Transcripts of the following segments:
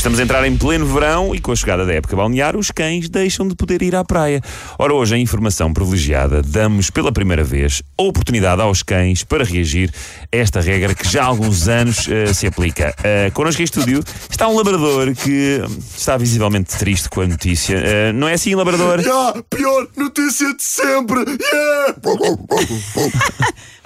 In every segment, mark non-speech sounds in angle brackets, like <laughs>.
Estamos a entrar em pleno verão e com a chegada da época balnear, os cães deixam de poder ir à praia. Ora, hoje, em informação privilegiada, damos pela primeira vez a oportunidade aos cães para reagir a esta regra que já há alguns anos uh, se aplica. Uh, connosco em estúdio está um labrador que está visivelmente triste com a notícia. Uh, não é assim, labrador? Ah, pior notícia de sempre! Yeah! <laughs>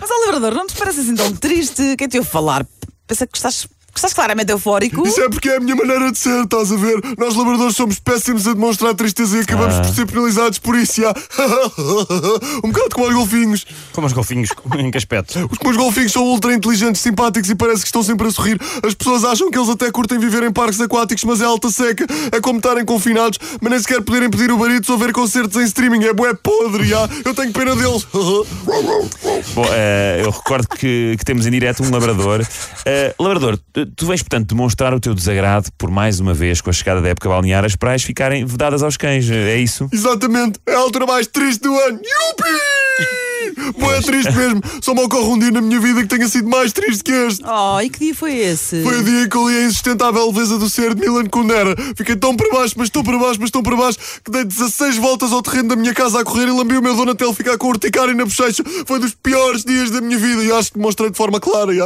Mas, ó, Labrador, não te parece assim tão triste? Quem te ouve falar? Pensa que estás, estás claramente eufórico? Isso é porque é a minha maneira de ser, estás a ver? Nós labradores somos péssimos a demonstrar tristeza e acabamos Ah. por ser penalizados por isso, já. <laughs> Um bocado como os golfinhos. Como os golfinhos, em que aspecto? Os meus golfinhos são ultra inteligentes, simpáticos e parece que estão sempre a sorrir. As pessoas acham que eles até curtem viver em parques aquáticos, mas é alta seca. É como estarem confinados, mas nem sequer poderem pedir o barito ou ver concertos em streaming. É bué podre, já. Eu tenho pena deles. Bom, eh, eu recordo que, que temos em direto um labrador. Eh, labrador, tu- vens, portanto, demonstrar o teu desagrado por mais uma vez com a chegada da época balnear, as praias ficarem vedadas aos cães. É isso? Exatamente, é a altura mais triste do ano. Yupi! <laughs> Bué triste mesmo. Só me ocorre um dia na minha vida que tenha sido mais triste que este. Oh, e que dia foi esse? Foi o dia que eu li a insustentável leveza do ser de Milan Kundera. Fiquei tão para baixo, mas tão para baixo, mas tão para baixo, que dei 16 voltas ao terreno da minha casa a correr e lambi o meu dono até ele ficar com urticária na bochecha. Foi dos piores dias da minha vida e acho que mostrei de forma clara. já.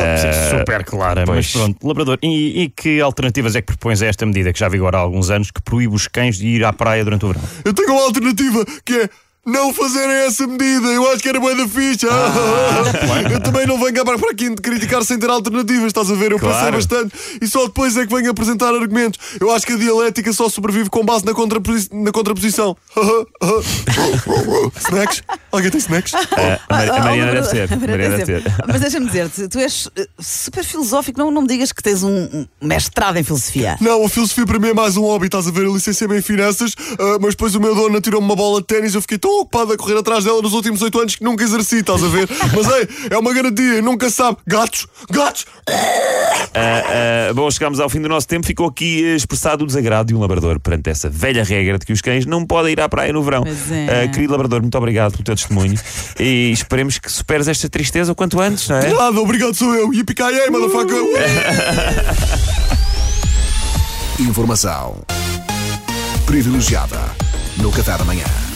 Super clara, pois. mas pronto, labrador. E, e que alternativas é que propões a esta medida que já vigora há alguns anos que proíbe os cães de ir à praia durante o verão? Eu tenho uma alternativa que é. Não fazerem essa medida, eu acho que era boa da ficha. <laughs> eu também não venho cá para aqui de criticar sem ter alternativas, estás a ver? Eu pensei Claro. bastante e só depois é que venho apresentar argumentos. Eu acho que a dialética só sobrevive com base na, contraposi- na contraposição. <laughs> snacks? Alguém tem snacks? Eh, a, Mar- a Mariana deve ter. a A Mariana deve ter. Mas deixa-me dizer-te, tu és eh, super filosófico, não, não me digas que tens um, um mestrado em filosofia. Não, a filosofia para mim é mais um hobby, estás a ver? Eu licenciei-me em finanças, ah, mas depois o meu dono tirou-me uma bola de ténis eu fiquei tão ocupado a correr atrás dela nos últimos oito anos que nunca exerci, estás a ver? mas ei, é uma garantia, nunca sabe. Gatos, gatos! Ah, ah, bom, chegámos ao fim do nosso tempo. Ficou aqui eh, expressado o desagrado de um labrador perante essa velha regra de que os cães não podem ir à praia no verão. Pois é. Ah, querido labrador, muito obrigado pelo teu testemunho e esperemos que superes esta tristeza o quanto antes, não é? Nada, obrigado, sou eu. Yippee-ki-yay, motherfucker! Informação privilegiada no Qatar amanhã.